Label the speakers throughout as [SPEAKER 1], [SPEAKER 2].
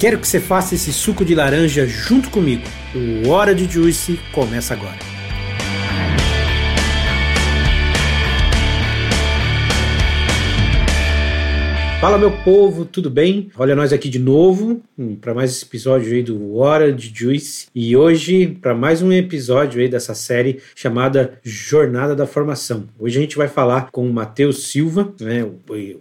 [SPEAKER 1] Quero que você faça esse suco de laranja junto comigo. O Hora de Juice começa agora. Fala meu povo, tudo bem? Olha nós aqui de novo hum, para mais esse episódio aí do Hora de Juice e hoje para mais um episódio aí dessa série chamada Jornada da Formação. Hoje a gente vai falar com o Matheus Silva, né,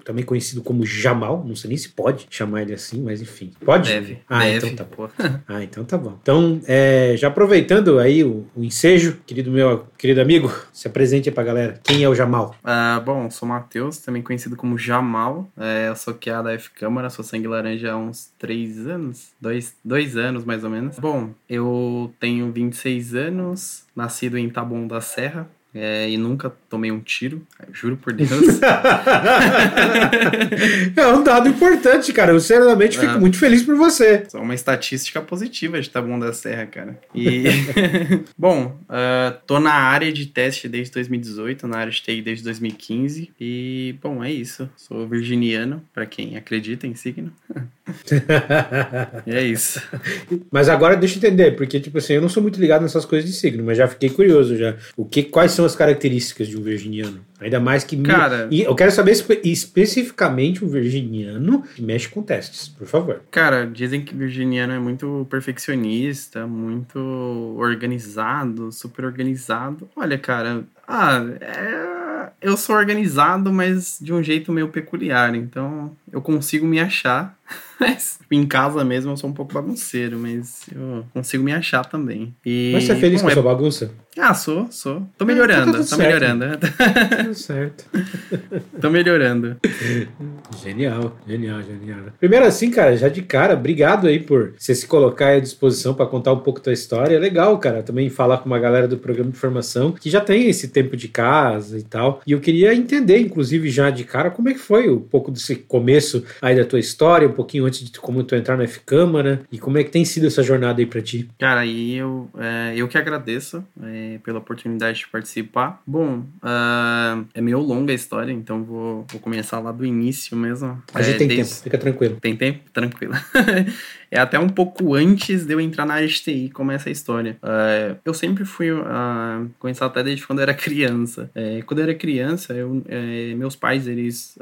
[SPEAKER 1] também conhecido como Jamal, não sei nem se pode chamar ele assim, mas enfim. Pode?
[SPEAKER 2] Deve.
[SPEAKER 1] Ah,
[SPEAKER 2] deve.
[SPEAKER 1] então tá bom. ah, então tá bom. Então, é, já aproveitando aí o, o, ensejo, querido meu querido amigo, se apresente aí pra galera. Quem é o Jamal?
[SPEAKER 2] Uh, bom, sou o Matheus, também conhecido como Jamal. É, sou QA da F-Câmara, sou sangue laranja há uns 3 anos, 2 dois, anos mais ou menos. Bom, eu tenho 26 anos, nascido em Taboão da Serra, é, e nunca tomei um tiro, juro por Deus.
[SPEAKER 1] é um dado importante, cara. Eu sinceramente fico é. muito feliz por você.
[SPEAKER 2] Só uma estatística positiva de Taboão da Serra, cara. E, bom, uh, tô na área de teste desde 2018, na área de TI desde 2015. E, bom, é isso. Sou virginiano, para quem acredita em signo. e é isso.
[SPEAKER 1] Mas agora deixa eu entender, porque, tipo assim, eu não sou muito ligado nessas coisas de signo, mas já fiquei curioso já. O que, quais são as características de um virginiano? Ainda mais que.
[SPEAKER 2] Cara.
[SPEAKER 1] E eu quero saber espe especificamente um virginiano que mexe com testes, por favor.
[SPEAKER 2] Cara, dizem que virginiano é muito perfeccionista, muito organizado, super organizado. Olha, cara, ah, é eu sou organizado, mas de um jeito meio peculiar. Então eu consigo me achar. Mas em casa mesmo eu sou um pouco bagunceiro, mas eu consigo me achar também. E,
[SPEAKER 1] mas você é feliz bom, com a é... sua bagunça?
[SPEAKER 2] Ah, sou, sou. Tô melhorando, ah, tá tô melhorando.
[SPEAKER 1] Tudo certo.
[SPEAKER 2] tô melhorando.
[SPEAKER 1] Genial, genial, genial. Primeiro assim, cara, já de cara, obrigado aí por você se colocar à disposição para contar um pouco da história. É legal, cara, também falar com uma galera do programa de formação que já tem esse tempo de casa e tal. E eu queria entender, inclusive, já de cara, como é que foi um pouco desse começo aí da tua história, um pouquinho antes de como tu entrar na F-Câmara e como é que tem sido essa jornada aí para ti.
[SPEAKER 2] Cara, aí eu, é, eu que agradeço. É pela oportunidade de participar. Bom, uh, é meio longa a história, então vou, vou começar lá do início mesmo.
[SPEAKER 1] A gente
[SPEAKER 2] é,
[SPEAKER 1] tem desde... tempo, fica tranquilo.
[SPEAKER 2] Tem tempo? Tranquilo. é até um pouco antes de eu entrar na área de TI, começa a história. Uh, eu sempre fui uh, começar até desde quando eu era criança. Uh, quando eu era criança, eu, é, meus pais, eles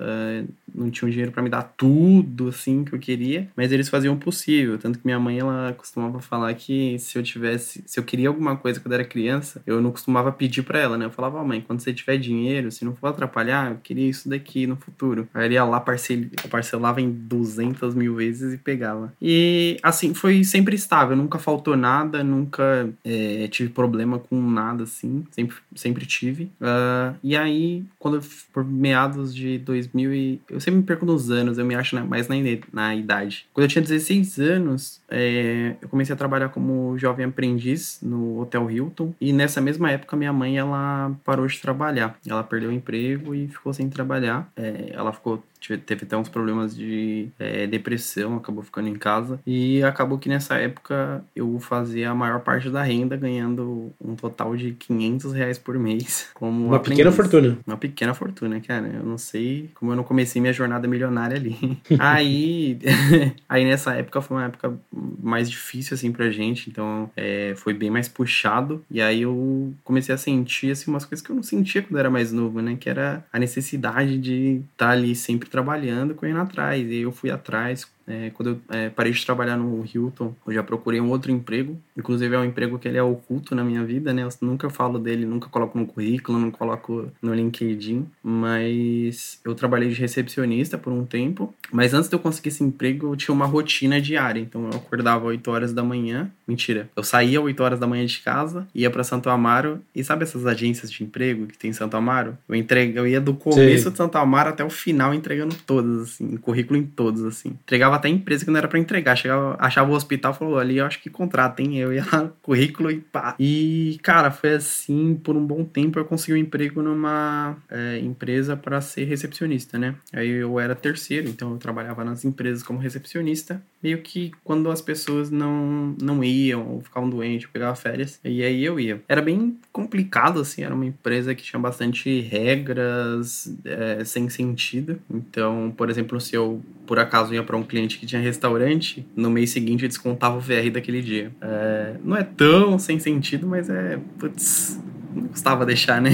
[SPEAKER 2] não tinham dinheiro para me dar tudo, assim, que eu queria, mas eles faziam o possível. Tanto que minha mãe, ela costumava falar que se eu tivesse, se eu queria alguma coisa quando eu era criança, eu não costumava pedir para ela, né? Eu falava, mãe, quando você tiver dinheiro, se não for atrapalhar, eu queria isso daqui no futuro. Aí ele ia lá, parcel... parcelava em 200 mil vezes e pegava. E, assim, foi sempre estável, nunca faltou nada, nunca é, tive problema com nada, assim, sempre, sempre tive. Uh, e aí, quando eu, por meados de 2000 e... Eu sempre me perco nos anos, eu me acho mais na, na idade. Quando eu tinha 16 anos, é, eu comecei a trabalhar como jovem aprendiz no Hotel Hilton, e nessa nessa mesma época, minha mãe ela parou de trabalhar. Ela perdeu o emprego e ficou sem trabalhar. É, ela ficou teve até uns problemas de é, depressão, acabou ficando em casa. E acabou que nessa época eu fazia a maior parte da renda, ganhando um total de 500 reais por mês. Como
[SPEAKER 1] uma aprendiz. pequena fortuna.
[SPEAKER 2] Uma pequena fortuna, cara. Eu não sei como eu não comecei minha jornada milionária ali. aí, aí nessa época foi uma época mais difícil, assim, pra gente. Então é, foi bem mais puxado. E aí eu comecei a sentir, assim, umas coisas que eu não sentia quando era mais novo, né? Que era a necessidade de estar tá ali sempre sempre trabalhando, correndo atrás. E eu fui atrás, é, quando eu é, parei de trabalhar no Hilton, eu já procurei um outro emprego. Inclusive é um emprego que ele é oculto na minha vida, né? Eu nunca falo dele, nunca coloco no currículo, não coloco no LinkedIn. Mas eu trabalhei de recepcionista por um tempo. Mas antes de eu conseguir esse emprego, eu tinha uma rotina diária. Então eu acordava 8 horas da manhã, mentira. Eu saía 8 horas da manhã de casa, ia para Santo Amaro, e sabe essas agências de emprego que tem em Santo Amaro? Eu, entrega, eu ia do começo Sim. de Santo Amaro até o final entregando todas, assim, currículo em todos, assim. Entregava até empresa que não era para entregar. Chegava, achava o hospital falou, ali eu acho que contrata, hein? Eu ia lá, currículo e pá. E, cara, foi assim, por um bom tempo eu consegui um emprego numa é, empresa para ser recepcionista, né? Aí eu era terceiro, então eu trabalhava nas empresas como recepcionista. Meio que quando as pessoas não, não iam, ou ficavam doentes, eu pegava férias, e aí eu ia. Era bem complicado, assim, era uma empresa que tinha bastante regras é, sem sentido. Então, por exemplo, se eu por acaso ia para um cliente que tinha restaurante, no mês seguinte eu descontava o VR daquele dia. É, não é tão sem sentido, mas é. Putz, não custava deixar, né?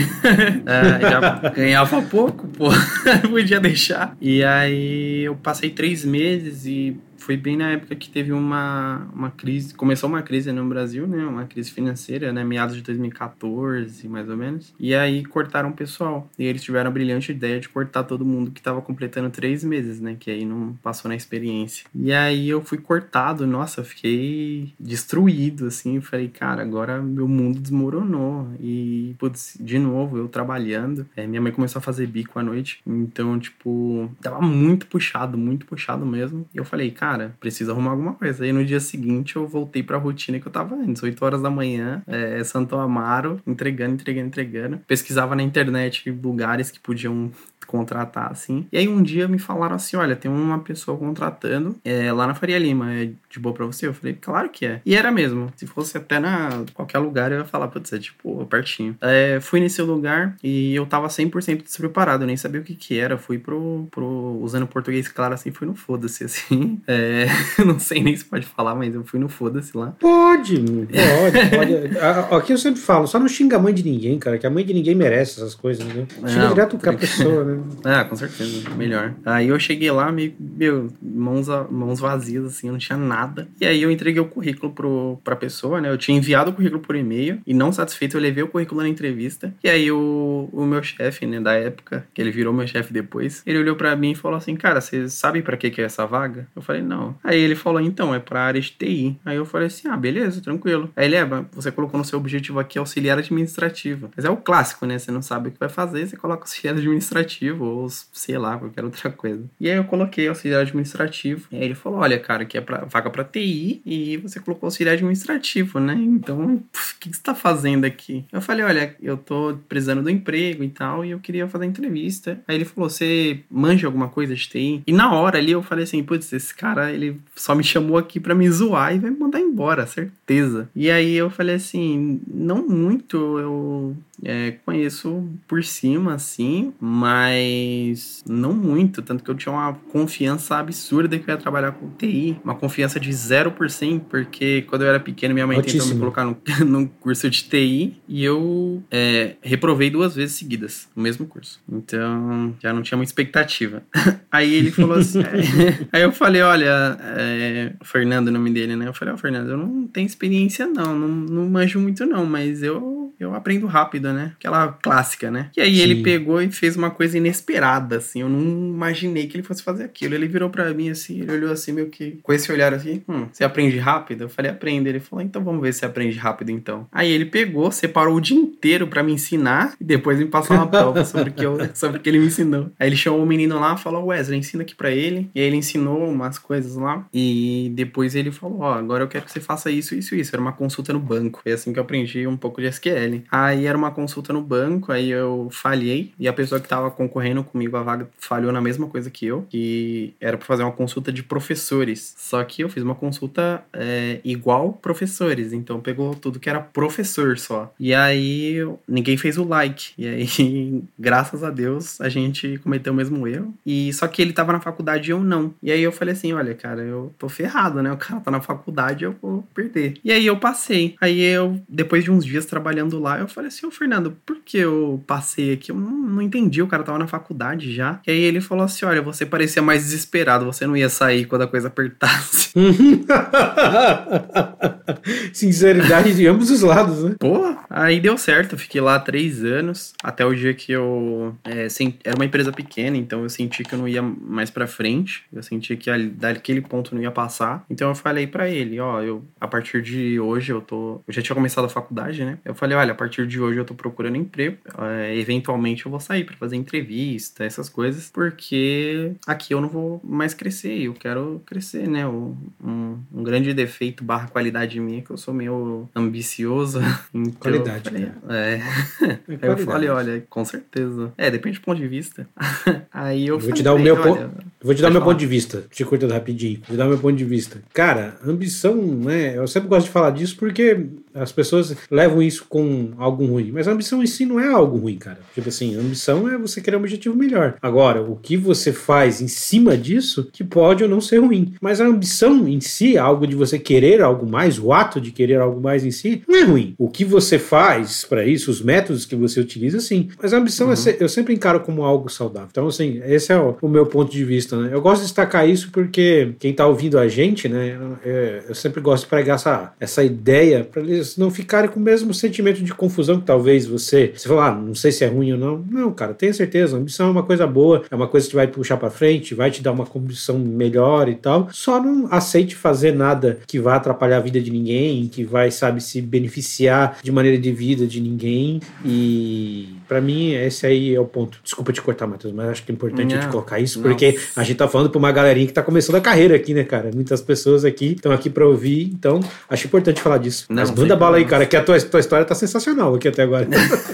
[SPEAKER 2] é, já ganhava pouco, pô, podia deixar. E aí eu passei três meses e foi bem na época que teve uma, uma crise, começou uma crise no Brasil, né, uma crise financeira, né, meados de 2014, mais ou menos, e aí cortaram o pessoal, e eles tiveram a brilhante ideia de cortar todo mundo que estava completando três meses, né, que aí não passou na experiência. E aí eu fui cortado, nossa, fiquei destruído, assim, falei, cara, agora meu mundo desmoronou, e, putz, de novo, eu trabalhando, é, minha mãe começou a fazer bico à noite, então, tipo, tava muito puxado, muito puxado mesmo, e eu falei, cara, cara, preciso arrumar alguma coisa. Aí no dia seguinte eu voltei pra rotina que eu tava antes, 8 horas da manhã, é, Santo Amaro, entregando, entregando, entregando. Pesquisava na internet lugares que podiam contratar, assim. E aí um dia me falaram assim: olha, tem uma pessoa contratando é, lá na Faria Lima, é de boa pra você? Eu falei, claro que é. E era mesmo. Se fosse até na qualquer lugar, eu ia falar, putz, é tipo, pertinho. É, fui nesse lugar e eu tava 100% despreparado, eu nem sabia o que que era. Fui pro, pro usando português claro assim, fui no foda-se, assim. É, não sei nem se pode falar, mas eu fui no foda-se lá.
[SPEAKER 1] Pode, pode, pode. Aqui eu sempre falo, só não xinga a mãe de ninguém, cara, que a mãe de ninguém merece essas coisas, né? Xinga não, direto com a pessoa, né?
[SPEAKER 2] Ah, com certeza, melhor. Aí eu cheguei lá, meio, meu, mãos, mãos vazias, assim, eu não tinha nada. E aí eu entreguei o currículo pro, pra pessoa, né? Eu tinha enviado o currículo por e-mail e não satisfeito, eu levei o currículo na entrevista. E aí o, o meu chefe, né, da época, que ele virou meu chefe depois, ele olhou para mim e falou assim: Cara, você sabe para que, que é essa vaga? Eu falei: Não. Aí ele falou: Então, é pra área de TI. Aí eu falei assim: Ah, beleza, tranquilo. Aí ele, é, você colocou no seu objetivo aqui auxiliar administrativo. Mas é o clássico, né? Você não sabe o que vai fazer, você coloca auxiliar administrativo ou sei lá, qualquer outra coisa. E aí eu coloquei auxiliar administrativo. E aí ele falou: olha, cara, que é pra, vaga para TI e você colocou auxiliar administrativo, né? Então, o que, que você tá fazendo aqui? Eu falei: olha, eu tô precisando do emprego e tal, e eu queria fazer entrevista. Aí ele falou: você manja alguma coisa de TI? E na hora ali eu falei assim: putz, esse cara, ele só me chamou aqui para me zoar e vai me mandar embora, certeza. E aí eu falei assim: não muito, eu é, conheço por cima, assim, mas não muito. Tanto que eu tinha uma confiança absurda que eu ia trabalhar com TI. Uma confiança de 0%, porque quando eu era pequeno, minha mãe Altíssimo. tentou me colocar no, no curso de TI e eu é, reprovei duas vezes seguidas no mesmo curso. Então, já não tinha muita expectativa. aí ele falou assim. é, aí eu falei: olha, é, Fernando, o nome dele, né? Eu falei: ó, oh, Fernando, eu não tenho experiência, não, não, não manjo muito, não, mas eu, eu aprendo rápido né? Aquela clássica, né? E aí Sim. ele pegou e fez uma coisa inesperada, assim. Eu não imaginei que ele fosse fazer aquilo. Ele virou para mim assim, ele olhou assim, meio que com esse olhar assim: hum, você aprende rápido? Eu falei, aprende. Ele falou, então vamos ver se você aprende rápido então. Aí ele pegou, separou o dia inteiro para me ensinar e depois me passou uma prova sobre o que, eu, sobre que ele me ensinou. Aí ele chamou o menino lá e falou: Wesley, ensina aqui para ele. E aí ele ensinou umas coisas lá. E depois ele falou: Ó, oh, agora eu quero que você faça isso, isso, isso. Era uma consulta no banco. Foi assim que eu aprendi um pouco de SQL. Aí era uma consulta no banco, aí eu falhei, e a pessoa que estava concorrendo comigo a vaga falhou na mesma coisa que eu, que era para fazer uma consulta de professores. Só que eu fiz uma consulta é, igual professores, então pegou tudo que era professor só. E aí ninguém fez o like. E aí, graças a Deus, a gente cometeu o mesmo erro. E só que ele tava na faculdade e eu não. E aí eu falei assim: olha, cara, eu tô ferrado, né? O cara tá na faculdade, eu vou perder. E aí eu passei. Aí eu, depois de uns dias trabalhando lá, eu falei assim, ô Fernando, por que eu passei aqui? Eu não, não entendi, o cara tava na faculdade já. E aí ele falou assim: olha, você parecia mais desesperado, você não ia sair quando a coisa apertasse.
[SPEAKER 1] Sinceridade de ambos os lados, né?
[SPEAKER 2] Pô, aí deu certo, eu fiquei lá três anos, até o dia que eu. É, era uma empresa pequena, então eu senti que eu não ia mais pra frente, eu senti que daquele ponto não ia passar. Então eu falei para ele: ó, eu, a partir de hoje eu tô. Eu já tinha começado a faculdade, né? Eu falei: olha, a partir de hoje eu tô procurando emprego, é, eventualmente eu vou sair para fazer entrevista, essas coisas, porque aqui eu não vou mais crescer, eu quero crescer, né? Um, um, grande defeito barra qualidade minha é que eu sou meio ambicioso. Então
[SPEAKER 1] qualidade.
[SPEAKER 2] Falei, é. é eu falei, olha, com certeza. É, depende do ponto de vista. Aí eu,
[SPEAKER 1] eu vou falei, te dar o meu ponto. Vou te dar o meu ponto de vista. Te cortando rapidinho. Vou te dar meu ponto de vista. Cara, ambição, né? Eu sempre gosto de falar disso porque as pessoas levam isso com algo ruim. Mas a ambição em si não é algo ruim, cara. Tipo assim, ambição é você querer um objetivo melhor. Agora, o que você faz em cima disso, que pode ou não ser ruim. Mas a ambição em si, algo de você querer algo mais, o ato de querer algo mais em si, não é ruim. O que você faz para isso, os métodos que você utiliza, sim. Mas a ambição é uhum. é, eu sempre encaro como algo saudável. Então, assim, esse é o, o, meu ponto de vista, né? Eu gosto de destacar isso porque quem tá ouvindo a gente, né, é, eu sempre gosto de pregar essa, essa ideia para eles não ficarem com o mesmo sentimento de confusão que talvez você. Você falar, ah, não sei se é ruim ou não. Não, cara, tenha certeza. A ambição é uma coisa boa, é uma coisa que vai te puxar para frente, vai te dar uma condição melhor e tal. Só não aceite fazer nada que vá atrapalhar a vida de ninguém, que vai, sabe, se beneficiar de maneira de vida de ninguém. E para mim, esse aí é o ponto. Desculpa te cortar, Matheus, mas acho que é importante não, te colocar isso, porque a gente tá falando pra uma galerinha que tá começando a carreira aqui, né, cara? Muitas pessoas aqui estão aqui para ouvir, então acho importante falar disso. Não, mas manda bala aí, cara, que a tua, tua história tá sensacional aqui até agora.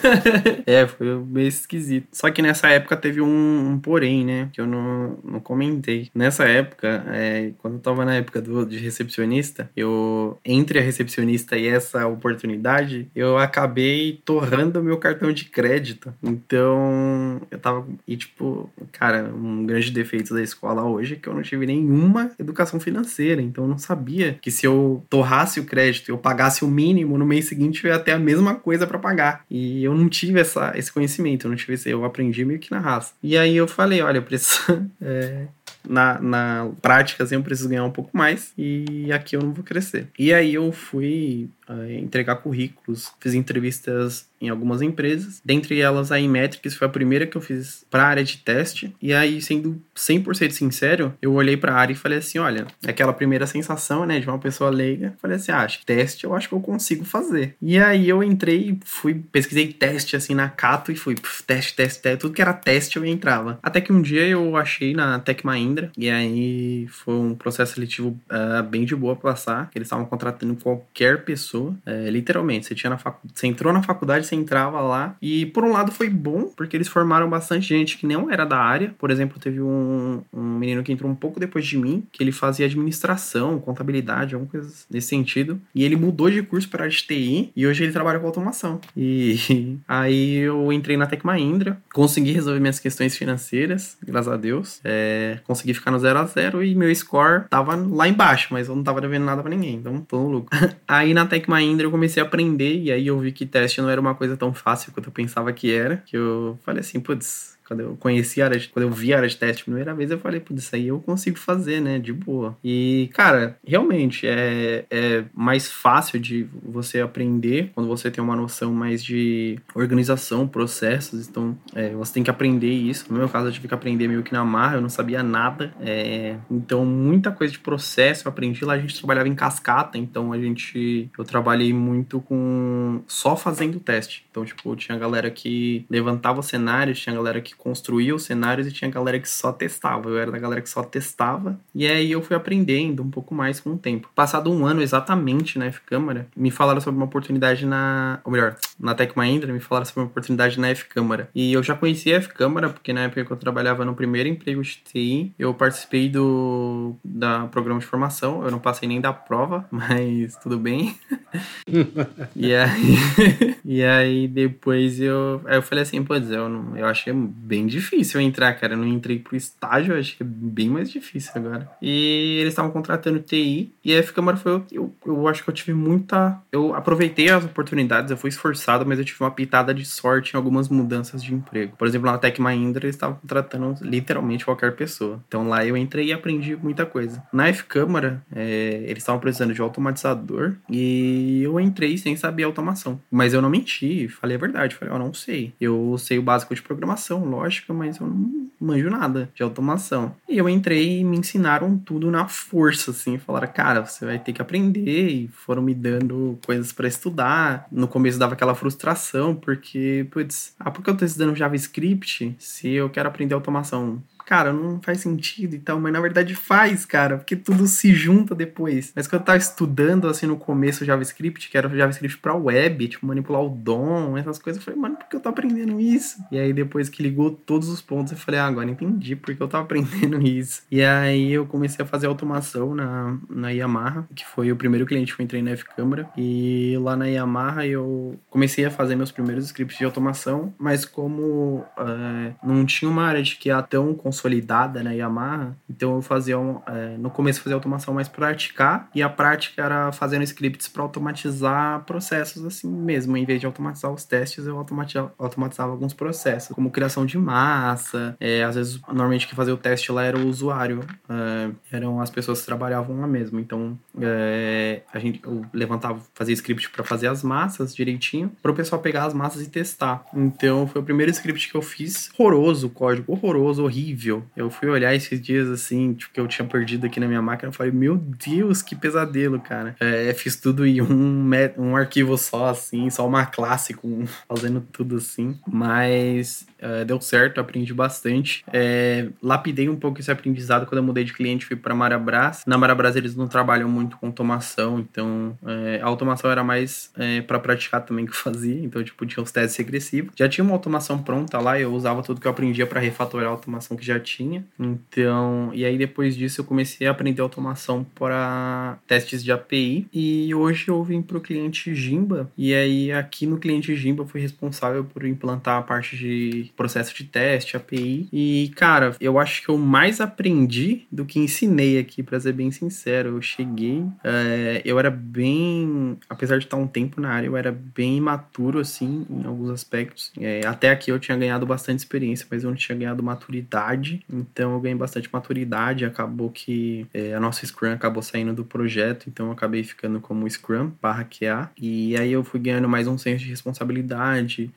[SPEAKER 2] é, foi meio esquisito. Só que nessa época teve um, um porém, né, que eu não, não comentei. Nessa época, é, quando eu tava na época do, de recepcionista, eu, entre a recepcionista e essa oportunidade, eu acabei torrando meu cartão de crédito. Então, eu tava, e tipo, cara, um grande defeito da escola hoje é que eu não tive nenhuma educação financeira, então eu não sabia que se eu torrasse o crédito eu pagasse o mínimo no mês seguinte eu ia ter a mesma coisa para pagar. E eu não tive essa, esse conhecimento, eu não tive esse, eu aprendi meio que na raça. E aí eu falei, olha, eu preciso. É, na, na prática, assim, eu preciso ganhar um pouco mais e aqui eu não vou crescer. E aí eu fui uh, entregar currículos, fiz entrevistas em algumas empresas, dentre elas a Inmetrics foi a primeira que eu fiz para a área de teste. E aí, sendo 100% sincero, eu olhei para a área e falei assim: olha, aquela primeira sensação, né, de uma pessoa leiga. Falei assim: ah, acho que teste eu acho que eu consigo fazer. E aí eu entrei, fui, pesquisei teste assim na Cato e fui, puf, teste, teste, teste, tudo que era teste eu entrava. Até que um dia eu achei na Tec Mahindra e aí foi um processo seletivo uh, bem de boa pra passar. Eles estavam contratando qualquer pessoa, uh, literalmente. Você, tinha na facu... você entrou na faculdade, entrava lá. E por um lado foi bom, porque eles formaram bastante gente que não era da área. Por exemplo, teve um, um menino que entrou um pouco depois de mim, que ele fazia administração, contabilidade, alguma coisa nesse sentido. E ele mudou de curso para a TI e hoje ele trabalha com automação. E aí eu entrei na Tec Mahindra, consegui resolver minhas questões financeiras, graças a Deus. É, consegui ficar no 0 a 0 e meu score tava lá embaixo, mas eu não tava devendo nada para ninguém, então tô no lucro. aí na Tec Mahindra eu comecei a aprender e aí eu vi que teste não era uma coisa tão fácil quanto eu pensava que era, que eu falei assim, putz, quando eu conheci a área de, quando eu vi a área de teste a primeira vez, eu falei, putz, isso aí eu consigo fazer, né? De boa. E, cara, realmente é, é mais fácil de você aprender quando você tem uma noção mais de organização, processos. Então, é, você tem que aprender isso. No meu caso, eu tive que aprender meio que na marra, eu não sabia nada. É, então, muita coisa de processo eu aprendi lá. A gente trabalhava em cascata, então a gente. Eu trabalhei muito com. só fazendo teste. Então, tipo, tinha galera que levantava cenários, tinha galera que construía os cenários e tinha galera que só testava. Eu era da galera que só testava. E aí eu fui aprendendo um pouco mais com o tempo. Passado um ano exatamente na F-Câmara, me falaram sobre uma oportunidade na. Ou melhor, na Tec Mahindra, me falaram sobre uma oportunidade na F-Câmara. E eu já conhecia a F-Câmara, porque na época que eu trabalhava no primeiro emprego de TI, eu participei do da programa de formação. Eu não passei nem da prova, mas tudo bem. e aí. e aí depois eu. Aí eu falei assim, pô, eu, não, eu achei bem difícil entrar, cara. Eu não entrei pro estágio, acho que é bem mais difícil agora. E eles estavam contratando TI, e a F-Câmara foi. Eu, eu, acho que eu tive muita. Eu aproveitei as oportunidades, eu fui esforçado, mas eu tive uma pitada de sorte em algumas mudanças de emprego. Por exemplo, na Tech Mahindra, eles estavam contratando literalmente qualquer pessoa. Então lá eu entrei e aprendi muita coisa. Na F-Câmara, é, eles estavam precisando de automatizador, e eu entrei sem saber automação. Mas eu não menti, falei a verdade. Falei, eu não sei. Eu sei o básico de programação, lógica, mas eu não manjo nada de automação. E eu entrei e me ensinaram tudo na força, assim. Falaram, cara, você vai ter que aprender. E foram me dando coisas para estudar. No começo dava aquela frustração, porque, putz, ah, por que eu tô estudando JavaScript se eu quero aprender automação? Cara, não faz sentido e tal, mas na verdade faz, cara, porque tudo se junta depois. Mas quando eu tava estudando, assim, no começo JavaScript, que era JavaScript pra web, tipo, manipular o DOM, essas coisas, eu falei, mano, por que eu tô aprendendo isso? E aí depois que ligou todos os pontos, eu falei, ah, agora entendi porque eu tava aprendendo isso. E aí eu comecei a fazer automação na, na Yamaha, que foi o primeiro cliente que eu entrei na F-Câmara, e lá na Yamaha eu comecei a fazer meus primeiros scripts de automação, mas como uh, não tinha uma área de que é tão consolidada na Yamaha, então eu fazia um, é, no começo fazia automação mais praticar e a prática era fazendo scripts para automatizar processos assim mesmo, em vez de automatizar os testes, eu automatizava, automatizava alguns processos, como criação de massa, é, às vezes normalmente quem fazia o teste lá era o usuário, é, eram as pessoas que trabalhavam lá mesmo, então é, a gente eu levantava, fazia script para fazer as massas direitinho, para o pessoal pegar as massas e testar. Então foi o primeiro script que eu fiz, horroroso, código horroroso, horrível horrível. Eu fui olhar esses dias assim, tipo, que eu tinha perdido aqui na minha máquina. Eu falei, meu Deus, que pesadelo, cara. É, fiz tudo em um, um arquivo só, assim, só uma classe com, fazendo tudo assim. Mas é, deu certo, aprendi bastante. É, lapidei um pouco esse aprendizado quando eu mudei de cliente, fui para Marabras. Na Marabras eles não trabalham muito com automação, então é, a automação era mais é, para praticar também que eu fazia. Então, tipo, tinha os testes regressivos. Já tinha uma automação pronta lá, eu usava tudo que eu aprendia para refatorar a automação que já tinha. Então, e aí depois disso eu comecei a aprender automação para testes de API. E hoje eu vim para o cliente Jimba. E aí aqui no cliente Jimba eu fui responsável por implantar a parte de processo de teste, API. E, cara, eu acho que eu mais aprendi do que ensinei aqui, para ser bem sincero. Eu cheguei, é, eu era bem, apesar de estar um tempo na área, eu era bem imaturo, assim, em alguns aspectos. É, até aqui eu tinha ganhado bastante experiência, mas eu não tinha ganhado maturidade. Então eu ganhei bastante maturidade. Acabou que é, a nossa Scrum acabou saindo do projeto, então eu acabei ficando como Scrum barra QA. E aí eu fui ganhando mais um senso de responsabilidade,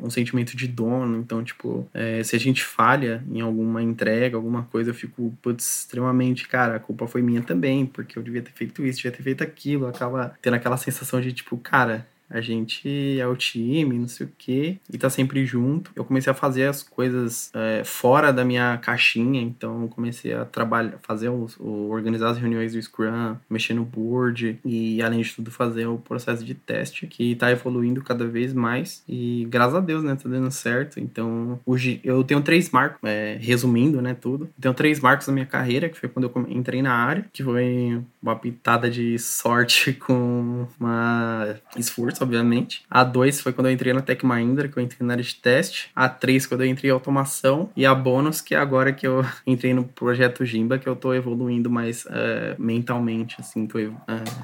[SPEAKER 2] um sentimento de dono então, tipo, é, se a gente falha em alguma entrega, alguma coisa, eu fico, putz, extremamente, cara, a culpa foi minha também, porque eu devia ter feito isso, devia ter feito aquilo. Acaba tendo aquela sensação de, tipo, cara, a gente é o time, não sei o quê, e tá sempre junto. Eu comecei a fazer as coisas é, fora da minha caixinha, então comecei a trabalhar, fazer os, o, organizar as reuniões do Scrum, mexer no board e, além de tudo, fazer o processo de teste, que tá evoluindo cada vez mais. E graças a Deus, né, tá dando certo. Então, hoje eu tenho três marcos, é, resumindo, né, tudo. tenho três marcos na minha carreira, que foi quando eu entrei na área, que foi uma pitada de sorte com uma esforço obviamente. A 2 foi quando eu entrei na Tech Mahindra, que eu entrei na área de teste. A 3 quando eu entrei em automação. E a bônus, que é agora que eu entrei no projeto Jimba, que eu tô evoluindo mais uh, mentalmente, assim, tô uh,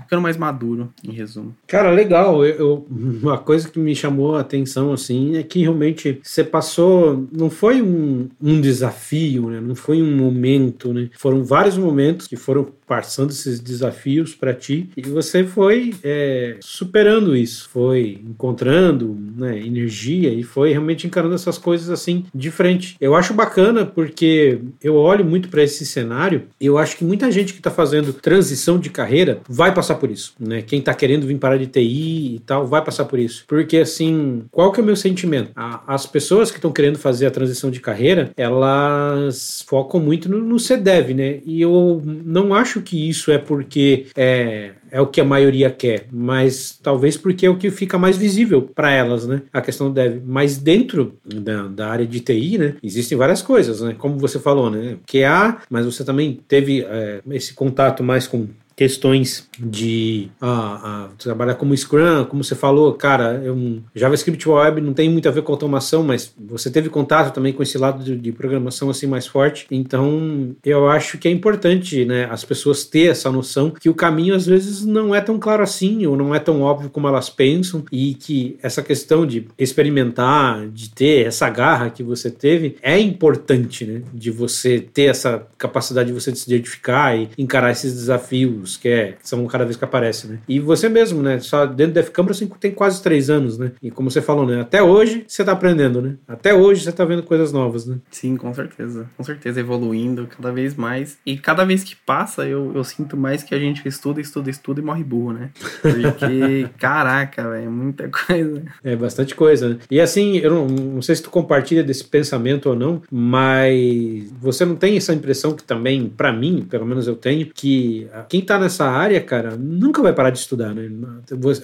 [SPEAKER 2] ficando mais maduro, em resumo.
[SPEAKER 1] Cara, legal. Eu, eu, uma coisa que me chamou a atenção, assim, é que realmente você passou. Não foi um, um desafio, né? Não foi um momento, né? Foram vários momentos que foram passando esses desafios para ti e você foi é, superando isso, foi encontrando né, energia e foi realmente encarando essas coisas assim de frente. Eu acho bacana porque eu olho muito para esse cenário e eu acho que muita gente que está fazendo transição de carreira vai passar por isso, né? Quem está querendo vir parar de TI e tal vai passar por isso, porque assim, qual que é o meu sentimento? as pessoas que estão querendo fazer a transição de carreira, elas focam muito no, no CDEV, né? E eu não acho acho que isso é porque é, é o que a maioria quer, mas talvez porque é o que fica mais visível para elas, né? A questão deve. Mas dentro da, da, área de TI, né? Existem várias coisas, né? Como você falou, né? QA, mas você também teve é, esse contato mais com questões de ah, ah, trabalhar como Scrum, como você falou, cara, eu, JavaScript Web não tem muito a ver com automação, mas você teve contato também com esse lado de, de programação assim mais forte, então eu acho que é importante, né, as pessoas ter essa noção que o caminho às vezes não é tão claro assim, ou não é tão óbvio como elas pensam, e que essa questão de experimentar, de ter essa garra que você teve, é importante, né, de você ter essa capacidade de você se identificar e encarar esses desafios que, é, que são cada vez que aparecem, né? E você mesmo, né? Só dentro da F-Câmara você tem quase três anos, né? E como você falou, né? Até hoje você tá aprendendo, né? Até hoje você tá vendo coisas novas, né?
[SPEAKER 2] Sim, com certeza. Com certeza, evoluindo cada vez mais. E cada vez que passa, eu, eu sinto mais que a gente estuda, estuda, estuda e morre burro, né? Porque, caraca, velho, é muita coisa.
[SPEAKER 1] É bastante coisa, né? E assim, eu não, não sei se tu compartilha desse pensamento ou não, mas você não tem essa impressão que também, para mim, pelo menos eu tenho, que quem tá nessa área, cara, nunca vai parar de estudar, né?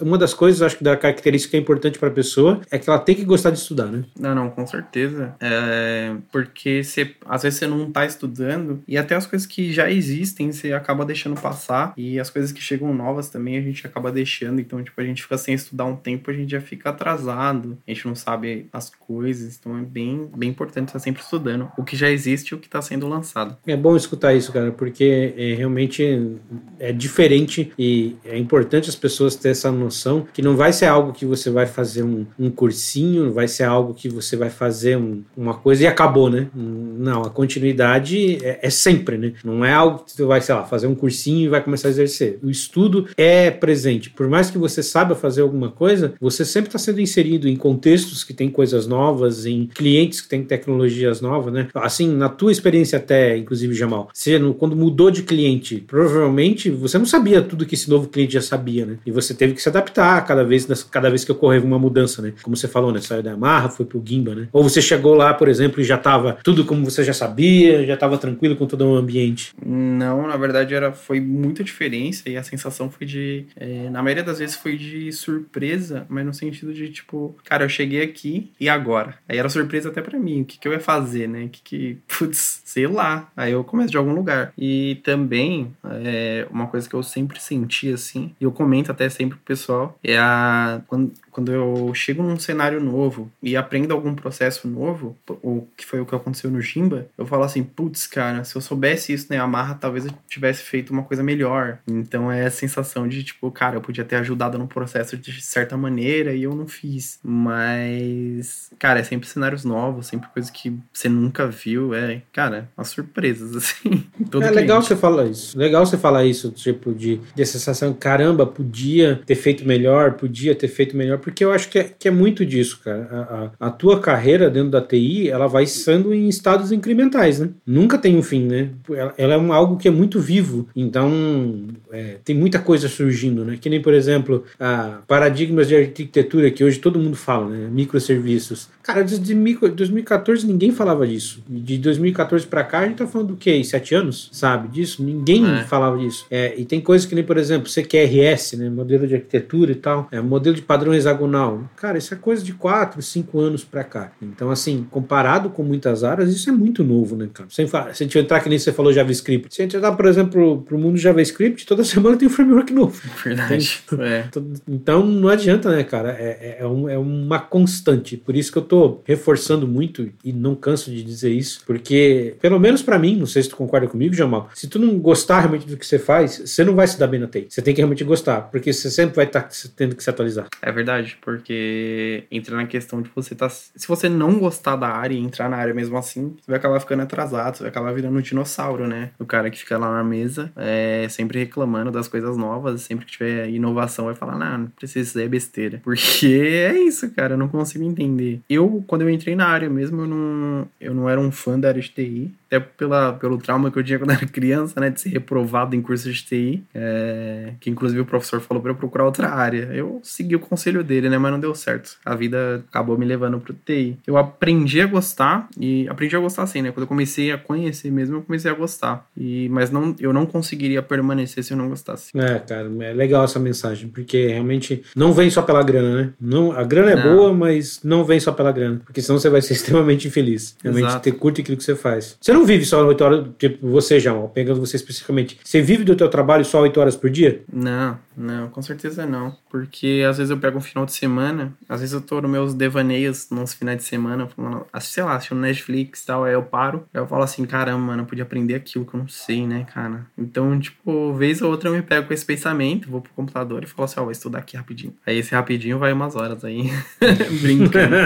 [SPEAKER 1] Uma das coisas, acho que da característica que é importante para a pessoa é que ela tem que gostar de estudar, né?
[SPEAKER 2] Não, não, com certeza. É porque você, às vezes você não tá estudando e até as coisas que já existem você acaba deixando passar e as coisas que chegam novas também a gente acaba deixando. Então, tipo, a gente fica sem estudar um tempo, a gente já fica atrasado, a gente não sabe as coisas. Então, é bem, bem importante estar sempre estudando o que já existe e o que está sendo lançado.
[SPEAKER 1] É bom escutar isso, cara, porque é, realmente é diferente e é importante as pessoas terem essa noção que não vai ser algo que você vai fazer um, um cursinho, vai ser algo que você vai fazer um, uma coisa e acabou, né? Não, a continuidade é, é, sempre, né? Não é algo que você vai, sei lá, fazer um cursinho e vai começar a exercer. O estudo é presente. Por mais que você saiba fazer alguma coisa, você sempre está sendo inserido em contextos que tem coisas novas, em clientes que têm tecnologias novas, né? Assim, na tua experiência até, inclusive, Jamal, quando mudou de cliente, provavelmente você não sabia tudo que esse novo cliente já sabia, né? E você teve que se adaptar cada vez, cada vez que ocorreu uma mudança, né? Como você falou, né? Saiu da Yamaha, foi pro Gimba, né? Ou você chegou lá, por exemplo, e já estava tudo como você já sabia, já estava tranquilo com todo o ambiente?
[SPEAKER 2] Não, na verdade era, foi muita diferença e a sensação foi de, é, na maioria das vezes foi de surpresa, mas no sentido de tipo, cara, eu cheguei aqui e agora? Aí era surpresa até para mim, o que, que eu ia fazer, né? Que que, putz, sei lá. Aí eu começo de algum lugar. E também, é, uma coisa que eu sempre senti assim, e eu comento até sempre pro pessoal, é a quando, quando eu chego num cenário novo e aprendo algum processo novo, o que foi o que aconteceu no Jimba, eu falo assim, putz, cara, se eu soubesse isso na Yamaha, talvez eu tivesse feito uma coisa melhor. Então é a sensação de, tipo, cara, eu podia ter ajudado no processo de certa maneira e eu não fiz. Mas, cara, é sempre cenários novos, sempre coisas que você nunca viu. É, cara, umas surpresas, assim.
[SPEAKER 1] é legal você falar isso. Legal você falar isso, tipo, de, de sensação, caramba, podia ter feito melhor, podia ter feito melhor porque eu acho que é, que é muito disso, cara. A, a, a, tua carreira dentro da TI, ela vai sendo em estados incrementais, né? Nunca tem um fim, né? Ela, ela é um, algo que é muito vivo, então é, tem muita coisa surgindo, né? Que nem, por exemplo, a paradigmas de arquitetura que hoje todo mundo fala, né? Microserviços. Cara, desde 2014 ninguém falava disso. De 2014 para cá a gente tá falando do quê? Sete anos, sabe? Disso? Ninguém é. falava disso. É, e tem coisas que nem, por exemplo, CQRS, né? Modelo de arquitetura e tal. É, modelo de padrão hexagonal. Cara, isso é coisa de 4, 5 anos para cá. Então, assim, comparado com muitas áreas, isso é muito novo, né, cara? Sem falar, se a gente entrar, que nem você falou, JavaScript. Se a gente entrar, por exemplo, pro mundo JavaScript, toda semana tem um framework novo.
[SPEAKER 2] Verdade.
[SPEAKER 1] Então, é. então não adianta, né, cara? É, é, é, um, é uma constante. Por isso que eu tô reforçando muito e não canso de dizer isso, porque, pelo menos para mim, não sei se tu concorda comigo, Jamal, se tu não gostar realmente do que você faz, você não vai se dar bem na TI. Você tem que realmente gostar, porque você sempre vai estar tá tendo que se atualizar.
[SPEAKER 2] É verdade, porque entra na questão de você estar. Tá, se você não gostar da área e entrar na área mesmo assim, você vai acabar ficando atrasado, você vai acabar virando um dinossauro, né? O cara que fica lá na mesa, é, sempre reclamando das coisas novas, sempre que tiver inovação, vai falar, não, não precisa, isso é besteira. Porque é isso, cara, eu não consigo entender. Eu, quando eu entrei na área mesmo, eu não, eu não era um fã da área de TI até pela, pelo trauma que eu tinha quando era criança, né, de ser reprovado em curso de TI, é, que inclusive o professor falou para eu procurar outra área. Eu segui o conselho dele, né, mas não deu certo. A vida acabou me levando pro TI. Eu aprendi a gostar e aprendi a gostar assim, né? Quando eu comecei a conhecer mesmo, eu comecei a gostar. E mas não, eu não conseguiria permanecer se eu não gostasse.
[SPEAKER 1] É, cara, é legal essa mensagem, porque realmente não vem só pela grana, né? Não, a grana é não. boa, mas não vem só pela grana, porque senão você vai ser extremamente infeliz. Realmente Exato. ter curto aquilo que você faz. Você não não vive só 8 horas, tipo você já, pegando você especificamente. Você vive do teu trabalho só 8 horas por dia?
[SPEAKER 2] Não, não, com certeza não. Porque às vezes eu pego um final de semana, às vezes eu tô nos meus devaneios nos finais de semana, falando, sei lá, assistindo Netflix e tal, aí eu paro, aí eu falo assim, caramba, mano, eu podia aprender aquilo que eu não sei, né, cara? Então, tipo, vez ou outra eu me pego com esse pensamento, vou pro computador e falo assim, ó, oh, vou estudar aqui rapidinho. Aí esse rapidinho vai umas horas aí, brincando.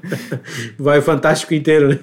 [SPEAKER 1] vai o fantástico inteiro, né?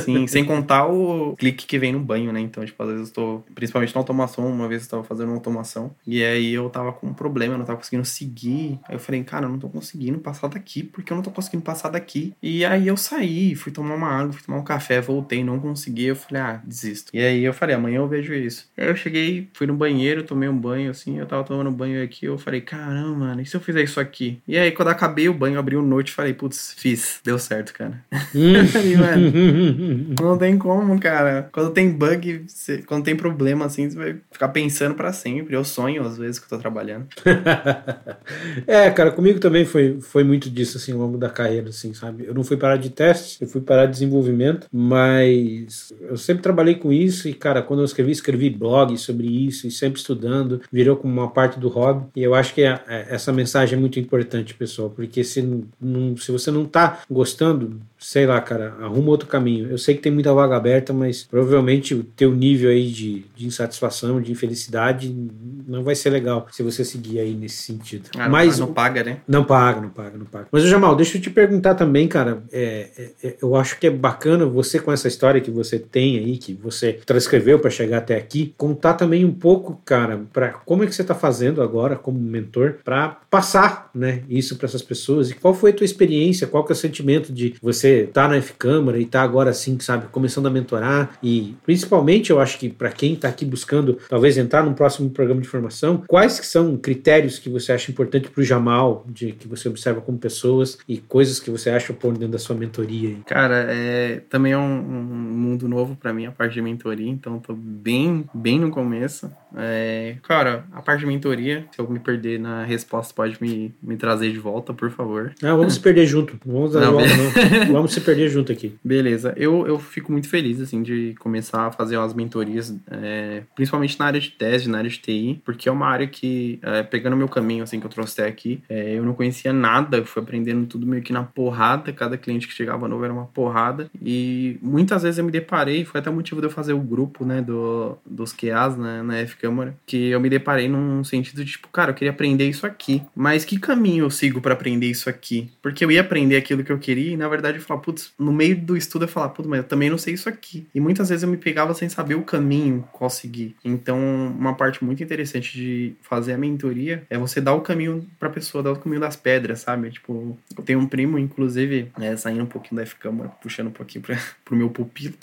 [SPEAKER 2] Sim, sem contar o clique que vem no banho, né? Então, tipo, às vezes eu tô, principalmente na automação, uma vez eu tava fazendo uma automação, e aí eu tava com um problema, eu não tava conseguindo seguir. Aí eu falei, cara, eu não tô conseguindo passar daqui, porque eu não tô conseguindo passar daqui. E aí eu saí, fui tomar uma água, fui tomar um café, voltei, não consegui. Eu falei, ah, desisto. E aí eu falei, amanhã eu vejo isso. Aí eu cheguei, fui no banheiro, tomei um banho, assim, eu tava tomando banho aqui, eu falei, caramba, mano, e se eu fizer isso aqui? E aí, quando acabei o banho, abri o noite e falei, putz, fiz, deu certo, cara. Hum. e, mano, não tem como, cara. Quando tem bug, quando tem problema, assim, você vai ficar pensando para sempre. Eu sonho, às vezes, que eu tô trabalhando.
[SPEAKER 1] é, cara, comigo também foi, foi muito disso, assim, ao longo da carreira, assim, sabe? Eu não fui parar de testes, eu fui parar de desenvolvimento, mas eu sempre trabalhei com isso e, cara, quando eu escrevi, escrevi blog sobre isso e sempre estudando, virou como uma parte do hobby. E eu acho que é, é, essa mensagem é muito importante, pessoal, porque se, não, se você não tá gostando, sei lá, cara, arruma outro caminho. Eu sei que tem muita vaga aberta, mas provavelmente o teu nível aí de, de insatisfação, de infelicidade, não vai ser legal se você seguir aí nesse sentido.
[SPEAKER 2] Ah, mas não, paga, né?
[SPEAKER 1] Não paga, não paga, não paga. Mas, Jamal, deixa eu te perguntar também, cara, é, é, é, eu acho que é bacana você com essa história que você tem aí, que você transcreveu para chegar até aqui, contar também um pouco, cara, para como é que você está fazendo agora como mentor para passar, né, isso para essas pessoas e qual foi a tua experiência, qual que é o sentimento de você tá na F-Câmara e tá agora assim, sabe, começando a mentorar e principalmente eu acho que para quem tá aqui buscando talvez entrar num próximo programa de formação, quais que são critérios que você acha importante pro Jamal, de que você observa como pessoas e coisas que você acha pôr dentro da sua mentoria?
[SPEAKER 2] Cara, é, também é um, um mundo novo para mim a parte de mentoria, então tô bem, bem no começo. É, cara, a parte de mentoria, se eu me perder na resposta, pode me, me trazer de volta, por favor.
[SPEAKER 1] Não, vamos se perder junto. Vamos dar não, volta, não. Vamos se perder junto aqui.
[SPEAKER 2] Beleza. Eu, eu fico muito feliz, assim, de começar a fazer umas mentorias, é, principalmente na área de tese, na área de TI, porque é uma área que, é, pegando o meu caminho, assim, que eu trouxe até aqui, é, eu não conhecia nada, eu fui aprendendo tudo meio que na porrada, cada cliente que chegava novo era uma porrada, e muitas vezes eu me deparei, foi até o motivo de eu fazer o grupo, né, do, dos QAs, né, na F Câmara, que eu me deparei num sentido de, tipo, cara, eu queria aprender isso aqui, mas que caminho eu sigo para aprender isso aqui? Porque eu ia aprender aquilo que eu queria e, na verdade, eu falava, putz, no meio do estudo eu falava, putz, mas eu também não sei isso aqui. E muitas vezes eu me pegava sem saber o caminho qual seguir. Então, uma parte muito interessante de fazer a mentoria é você dar o caminho pra pessoa, dar o caminho das pedras, sabe? Tipo, eu tenho um primo, inclusive, né, saindo um pouquinho da F-Câmara, puxando um pouquinho pra, pro meu pupilo.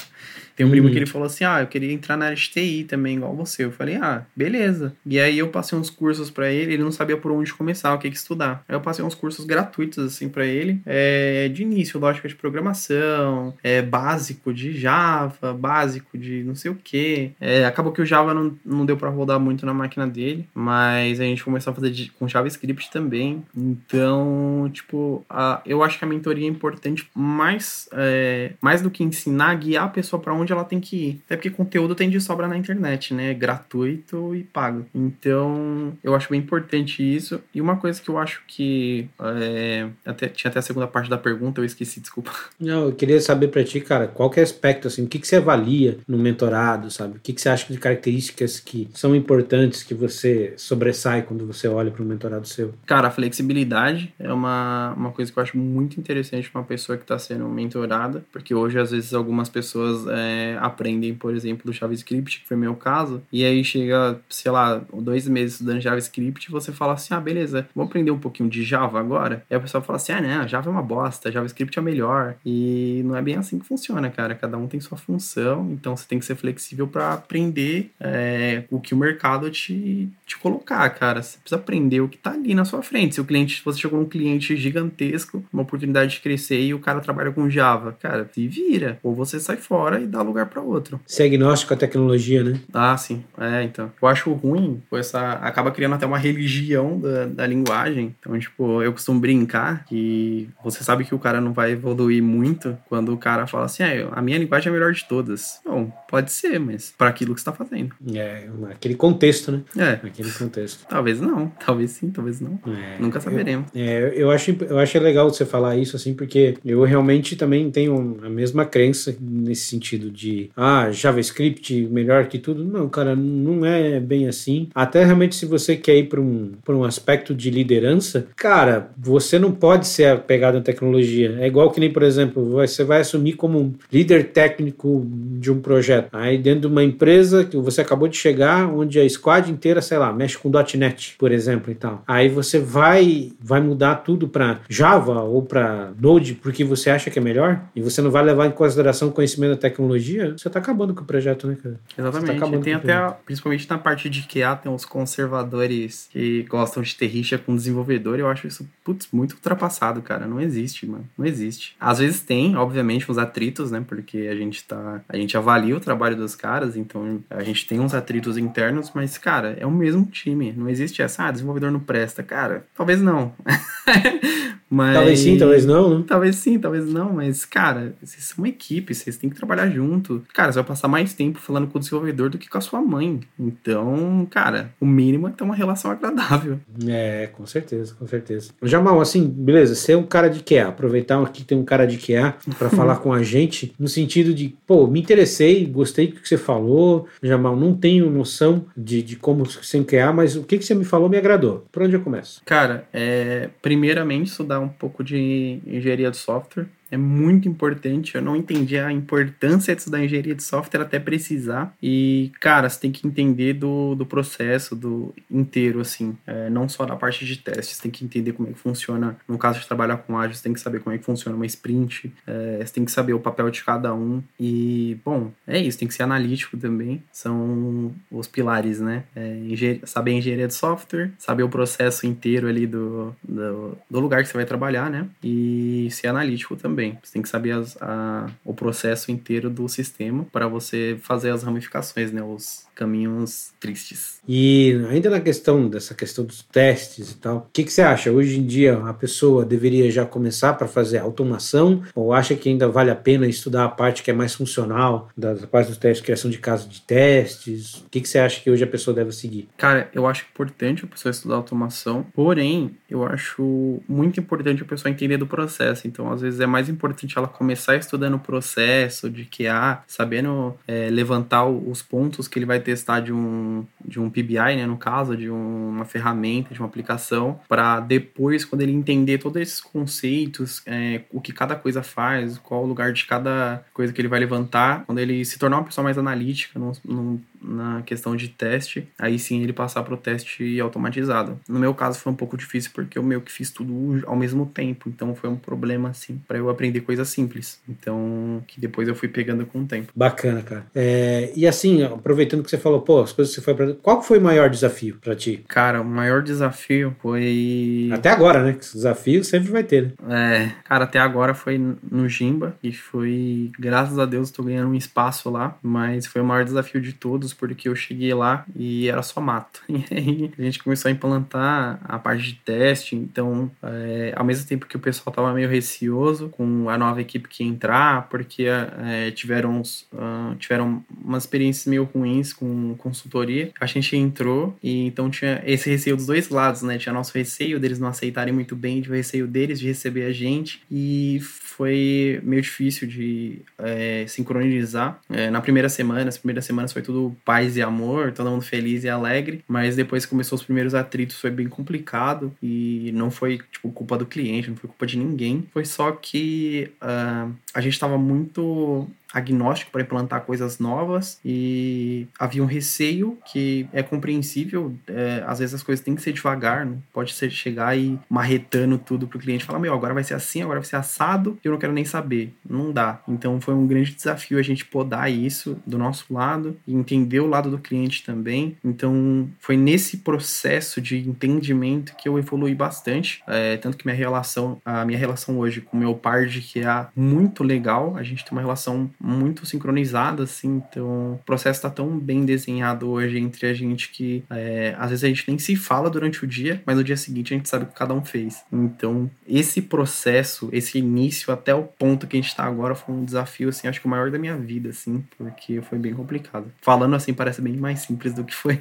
[SPEAKER 2] Tem um uhum. primo que ele falou assim: Ah, eu queria entrar na área de TI também, igual você. Eu falei: Ah, beleza. E aí eu passei uns cursos para ele, ele não sabia por onde começar, o que, que estudar. Aí eu passei uns cursos gratuitos, assim, para ele, é, de início, lógica de programação, é, básico de Java, básico de não sei o que. É, acabou que o Java não, não deu para rodar muito na máquina dele, mas a gente começou a fazer de, com JavaScript também. Então, tipo, a, eu acho que a mentoria é importante mais, é, mais do que ensinar, guiar a pessoa para onde ela tem que ir. Até porque conteúdo tem de sobra na internet, né? Gratuito e pago. Então, eu acho bem importante isso. E uma coisa que eu acho que. É, até, tinha até a segunda parte da pergunta, eu esqueci, desculpa.
[SPEAKER 1] Não, eu queria saber para ti, cara, qual que é o aspecto, assim, o que, que você avalia no mentorado, sabe? O que, que você acha de características que são importantes que você sobressai quando você olha para um mentorado seu?
[SPEAKER 2] Cara, a flexibilidade é uma, uma coisa que eu acho muito interessante para uma pessoa que está sendo mentorada, porque hoje, às vezes, algumas pessoas. É, aprendem, por exemplo, do JavaScript, que foi meu caso, e aí chega, sei lá, dois meses estudando JavaScript e você fala assim: ah, beleza, vou aprender um pouquinho de Java agora. E a pessoa fala assim: ah, não, Java é uma bosta, JavaScript é melhor. E não é bem assim que funciona, cara. Cada um tem sua função, então você tem que ser flexível para aprender é, o que o mercado te, te colocar, cara. Você precisa aprender o que tá ali na sua frente. Se o cliente, se você chegou num cliente gigantesco, uma oportunidade de crescer e o cara trabalha com Java, cara, se vira. Ou você sai fora e dá lugar para outro.
[SPEAKER 1] Ser agnóstico à tecnologia, né?
[SPEAKER 2] Ah, sim. É, então. Eu acho ruim, essa acaba criando até uma religião da, da linguagem. Então, tipo, eu costumo brincar que você sabe que o cara não vai evoluir muito quando o cara fala assim, ah, a minha linguagem é a melhor de todas. Bom, pode ser, mas para aquilo que você tá fazendo.
[SPEAKER 1] É, aquele contexto, né?
[SPEAKER 2] É.
[SPEAKER 1] Aquele contexto.
[SPEAKER 2] Talvez não, talvez sim, talvez não.
[SPEAKER 1] É,
[SPEAKER 2] Nunca saberemos.
[SPEAKER 1] Eu, é, eu acho, eu acho legal você falar isso, assim, porque eu realmente também tenho a mesma crença nesse sentido de, ah, JavaScript melhor que tudo. Não, cara, não é bem assim. Até realmente se você quer ir para um, um aspecto de liderança, cara, você não pode ser apegado à tecnologia. É igual que nem, por exemplo, você vai assumir como um líder técnico de um projeto. Aí dentro de uma empresa que você acabou de chegar, onde a squad inteira, sei lá, mexe com .NET, por exemplo, e tal. Aí você vai vai mudar tudo para Java ou para Node porque você acha que é melhor e você não vai levar em consideração o conhecimento da tecnologia, você está acabando com o projeto, né, cara?
[SPEAKER 2] Tá Exatamente. Tá tem até, a, principalmente na parte de QA, tem uns conservadores que gostam de ter rixa com desenvolvedor. Eu acho isso, putz, muito ultrapassado, cara. Não existe, mano. Não existe. Às vezes tem, obviamente, uns atritos, né? Porque a gente tá. A gente avalia o trabalho dos caras, então a gente tem uns atritos internos, mas, cara, é o mesmo time. Não existe essa, ah, desenvolvedor não presta. Cara, talvez não.
[SPEAKER 1] Mas... Talvez sim, talvez não, né?
[SPEAKER 2] Talvez sim, talvez não, mas, cara, vocês são uma equipe, vocês têm que trabalhar junto. Cara, você vai passar mais tempo falando com o desenvolvedor do que com a sua mãe. Então, cara, o mínimo é ter uma relação agradável.
[SPEAKER 1] É, com certeza, com certeza. Jamal, assim, beleza, ser um cara de QA, aproveitar que tem um cara de QA para falar com a gente, no sentido de, pô, me interessei, gostei do que você falou, Jamal, não tenho noção de, de como ser QA, mas o que, que você me falou me agradou. Por onde eu começo?
[SPEAKER 2] Cara, é, primeiramente, estudar um pouco de engenharia de software é muito importante. Eu não entendi a importância da engenharia de software até precisar. E, cara, você tem que entender do, do processo do inteiro, assim. É, não só da parte de testes. Tem que entender como é que funciona. No caso de trabalhar com ágil, você tem que saber como é que funciona uma sprint. É, você tem que saber o papel de cada um. E, bom, é isso. Tem que ser analítico também. São os pilares, né? É, saber engenharia de software, saber o processo inteiro ali do, do, do lugar que você vai trabalhar, né? E ser analítico também também. Você tem que saber as, a, o processo inteiro do sistema para você fazer as ramificações, né? Os, caminhos tristes.
[SPEAKER 1] E ainda na questão dessa questão dos testes e tal, o que, que você acha? Hoje em dia a pessoa deveria já começar para fazer automação ou acha que ainda vale a pena estudar a parte que é mais funcional, da parte dos testes, criação de casos de testes? O que, que você acha que hoje a pessoa deve seguir?
[SPEAKER 2] Cara, eu acho importante a pessoa estudar automação, porém, eu acho muito importante a pessoa entender do processo. Então, às vezes é mais importante ela começar estudando o processo de QA, sabendo é, levantar os pontos que ele vai testar de um, de um PBI, né, no caso, de um, uma ferramenta, de uma aplicação, para depois, quando ele entender todos esses conceitos, é, o que cada coisa faz, qual o lugar de cada coisa que ele vai levantar, quando ele se tornar uma pessoa mais analítica no, no, na questão de teste, aí sim ele passar para o teste automatizado. No meu caso foi um pouco difícil porque eu meio que fiz tudo ao mesmo tempo, então foi um problema assim para eu aprender coisas simples. Então, que depois eu fui pegando com o tempo.
[SPEAKER 1] Bacana, cara. É, e assim, aproveitando que você falou, pô, as coisas que você foi pra... Qual foi o maior desafio para ti?
[SPEAKER 2] Cara, o maior desafio foi.
[SPEAKER 1] Até agora, né? Que desafio sempre vai ter,
[SPEAKER 2] né? É, cara, até agora foi no Jimba e foi, graças a Deus, tô ganhando um espaço lá, mas foi o maior desafio de todos porque eu cheguei lá e era só mato. E aí a gente começou a implantar a parte de teste, então, é, ao mesmo tempo que o pessoal tava meio receoso com a nova equipe que ia entrar, porque é, tiveram, uh, tiveram umas experiências meio ruins com consultoria. A gente entrou e então tinha esse receio dos dois lados, né? Tinha nosso receio deles não aceitarem muito bem, de receio deles de receber a gente e foi meio difícil de é, sincronizar. É, na primeira semana, as primeiras semanas foi tudo paz e amor, todo mundo feliz e alegre, mas depois que começou os primeiros atritos foi bem complicado e não foi tipo culpa do cliente, não foi culpa de ninguém. Foi só que uh, a gente estava muito agnóstico para implantar coisas novas e havia um receio que é compreensível. É, às vezes as coisas têm que ser devagar, não pode ser chegar e marretando tudo para o cliente falar: Meu, agora vai ser assim, agora vai ser assado, eu não quero nem saber. Não dá. Então foi um grande desafio a gente podar isso do nosso lado e entender o lado do cliente também. Então foi nesse processo de entendimento que eu evolui bastante. É, tanto que minha relação, a minha relação hoje com meu par de que é muito legal, a gente tem uma relação muito sincronizada, assim, então o processo está tão bem desenhado hoje entre a gente que é, às vezes a gente nem se fala durante o dia, mas no dia seguinte a gente sabe o que cada um fez. Então, esse processo, esse início até o ponto que a gente está agora foi um desafio, assim, acho que o maior da minha vida, assim, porque foi bem complicado. Falando assim, parece bem mais simples do que foi.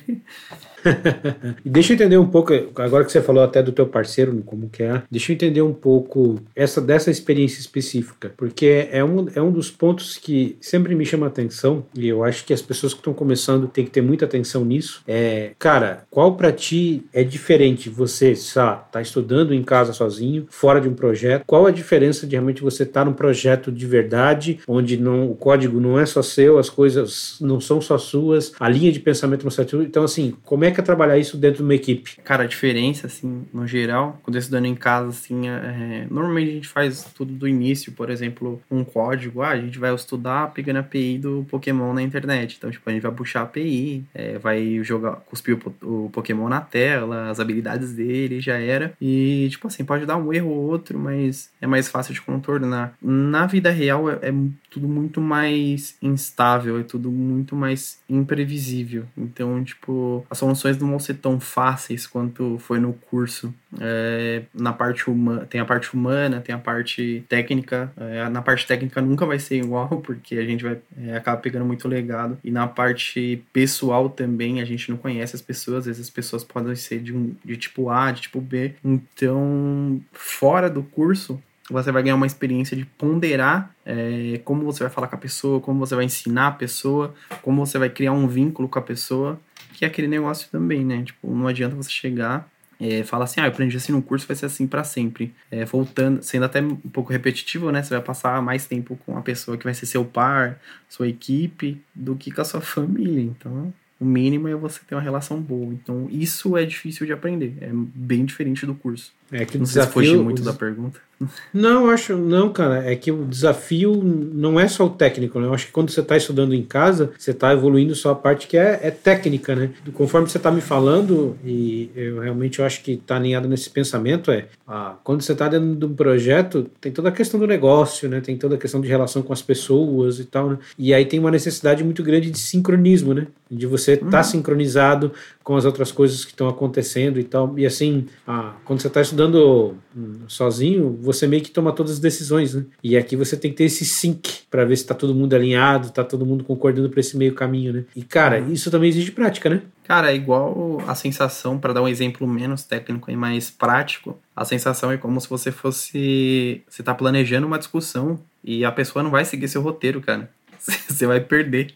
[SPEAKER 1] deixa eu entender um pouco, agora que você falou até do teu parceiro, como que é, deixa eu entender um pouco essa dessa experiência específica, porque é um, é um dos pontos que sempre me chama atenção, e eu acho que as pessoas que estão começando têm que ter muita atenção nisso, é, cara, qual para ti é diferente você, sabe, tá estudando em casa sozinho, fora de um projeto, qual a diferença de realmente você estar tá num projeto de verdade, onde não, o código não é só seu, as coisas não são só suas, a linha de pensamento não é só então assim, como é que é trabalhar isso dentro de uma equipe?
[SPEAKER 2] Cara, a diferença, assim, no geral, quando eu estudando em casa, assim, é, normalmente a gente faz tudo do início, por exemplo, um código, ah, a gente vai estudar pegando a API do Pokémon na internet. Então, tipo, a gente vai puxar a API, é, vai jogar, cuspir o, o, Pokémon na tela, as habilidades dele, já era. E, tipo assim, pode dar um erro ou outro, mas é mais fácil de contornar. Na vida real é, é tudo muito mais instável, é tudo muito mais imprevisível. Então, tipo, as soluções não vão ser tão fáceis quanto foi no curso. É, na parte humana, tem a parte humana, tem a parte técnica. É, na parte técnica nunca vai ser igual, porque a gente vai é, acaba pegando muito legado. E na parte pessoal também, a gente não conhece as pessoas, às vezes as pessoas podem ser de, um, de tipo A, de tipo B. Então, fora do curso, você vai ganhar uma experiência de ponderar é, como você vai falar com a pessoa, como você vai ensinar a pessoa, como você vai criar um vínculo com a pessoa, que é aquele negócio também, né? Tipo, não adianta você chegar é, fala assim, ah, eu aprendi assim no curso, vai ser assim para sempre. É, voltando, sendo até um pouco repetitivo, né? Você vai passar mais tempo com a pessoa que vai ser seu par, sua equipe, do que com a sua família. Então, o mínimo é você ter uma relação boa. Então, isso é difícil de aprender. É bem diferente do curso.
[SPEAKER 1] É que
[SPEAKER 2] não
[SPEAKER 1] desafio,
[SPEAKER 2] sei se muito da pergunta.
[SPEAKER 1] Não, acho não, cara. É que o desafio não é só o técnico, né? Eu acho que quando você está estudando em casa, você está evoluindo só a parte que é, é técnica, né? Conforme você está me falando, e eu realmente eu acho que está alinhado nesse pensamento, é ah, quando você está dentro de um projeto, tem toda a questão do negócio, né? Tem toda a questão de relação com as pessoas e tal, né? E aí tem uma necessidade muito grande de sincronismo, né? De você estar tá uhum. sincronizado com as outras coisas que estão acontecendo e tal. E assim, ah, quando você está estudando hum, sozinho, você meio que toma todas as decisões, né? E aqui você tem que ter esse sync para ver se está todo mundo alinhado, está todo mundo concordando para esse meio caminho, né? E cara, uhum. isso também exige prática, né?
[SPEAKER 2] Cara, é igual a sensação, para dar um exemplo menos técnico e mais prático, a sensação é como se você fosse. Você tá planejando uma discussão e a pessoa não vai seguir seu roteiro, cara. Você vai perder.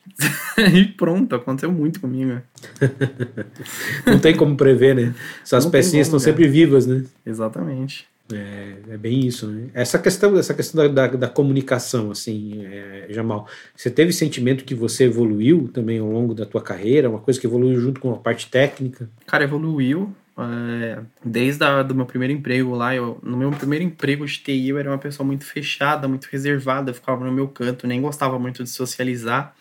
[SPEAKER 2] e pronto, aconteceu muito comigo.
[SPEAKER 1] não tem como prever, né? Essas pecinhas estão sempre vivas, né?
[SPEAKER 2] Exatamente.
[SPEAKER 1] É, é, bem isso, né? Essa questão, essa questão da, da, da comunicação, assim, é, Jamal, você teve sentimento que você evoluiu também ao longo da tua carreira, uma coisa que evoluiu junto com a parte técnica?
[SPEAKER 2] Cara, evoluiu. É, desde a, do meu primeiro emprego lá, eu, no meu primeiro emprego de TI eu era uma pessoa muito fechada, muito reservada, ficava no meu canto, nem gostava muito de socializar.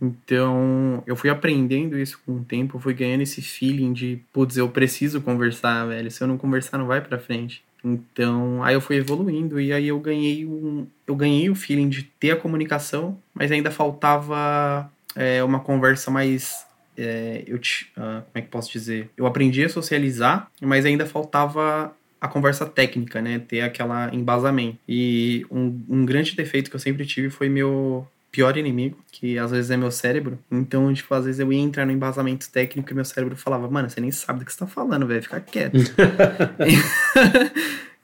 [SPEAKER 2] Então, eu fui aprendendo isso com o tempo, fui ganhando esse feeling de, putz, eu preciso conversar, velho. Se eu não conversar, não vai pra frente. Então, aí eu fui evoluindo e aí eu ganhei um, eu ganhei o feeling de ter a comunicação, mas ainda faltava é, uma conversa mais é, eu te, uh, como é que posso dizer? Eu aprendi a socializar, mas ainda faltava a conversa técnica, né? Ter aquela embasamento. E um, um grande defeito que eu sempre tive foi meu pior inimigo, que às vezes é meu cérebro. Então, tipo, às vezes eu ia entrar no embasamento técnico e meu cérebro falava, mano, você nem sabe do que você tá falando, velho, fica quieto.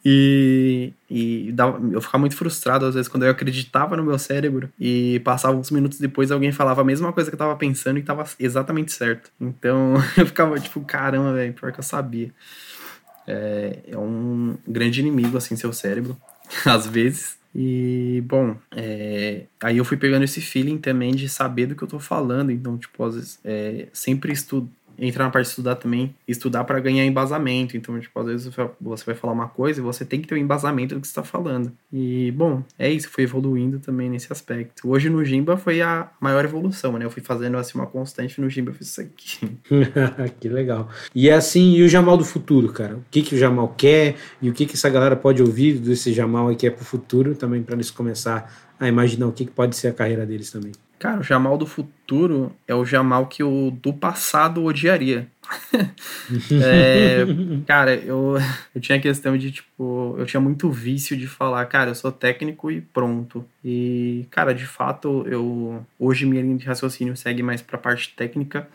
[SPEAKER 2] e, e eu ficava muito frustrado às vezes quando eu acreditava no meu cérebro e passava uns minutos depois alguém falava a mesma coisa que eu tava pensando e tava exatamente certo. Então, eu ficava tipo, caramba, velho, pior que eu sabia. É, é um grande inimigo, assim, seu cérebro, às vezes. E, bom, é, aí eu fui pegando esse feeling também de saber do que eu tô falando. Então, tipo, às vezes, é, sempre estudo, entra na parte de estudar também, estudar para ganhar embasamento. Então, tipo, às vezes você vai falar uma coisa e você tem que ter o um embasamento do que está falando. E, bom, é isso, foi evoluindo também nesse aspecto. Hoje no Jimba foi a maior evolução, né? Eu fui fazendo assim uma constante no Jimba, eu fiz isso aqui.
[SPEAKER 1] que legal. E é assim, e o Jamal do futuro, cara? O que, que o Jamal quer e o que, que essa galera pode ouvir desse Jamal aí que é pro futuro também, para eles começar a imaginar o que, que pode ser a carreira deles também.
[SPEAKER 2] Cara, o Jamal do futuro é o Jamal que o do passado odiaria. é, cara, eu, eu tinha a questão de, tipo, eu tinha muito vício de falar, cara, eu sou técnico e pronto. E, cara, de fato, eu hoje minha linha de raciocínio segue mais pra parte técnica,